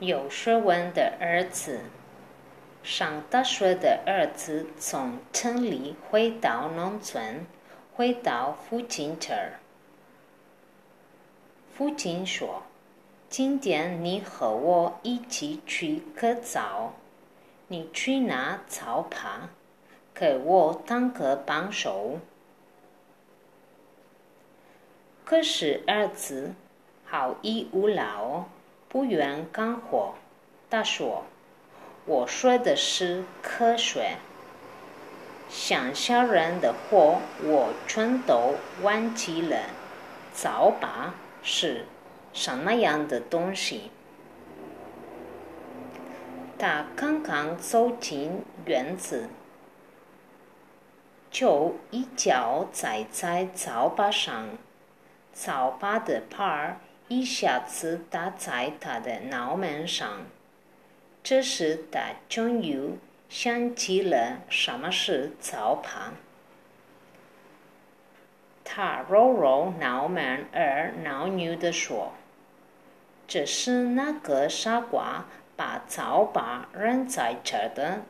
有学问的儿子。上大学的儿子从城里回到农村，回到父亲这儿。父亲说：“今天你和我一起去割草，你去拿草耙，给我当个帮手。”可是儿子好逸恶劳，不愿干活。他说：“我说的是科学，乡下人的活我全都忘记了。早把是什么样的东西？”他刚刚走进院子，就一脚踩在扫把上。扫把的把儿一下子打在他的脑门上，这时他终于想起了什么是扫把。他揉揉脑门儿，恼怒地说：“这是那个傻瓜把扫把扔在这儿的。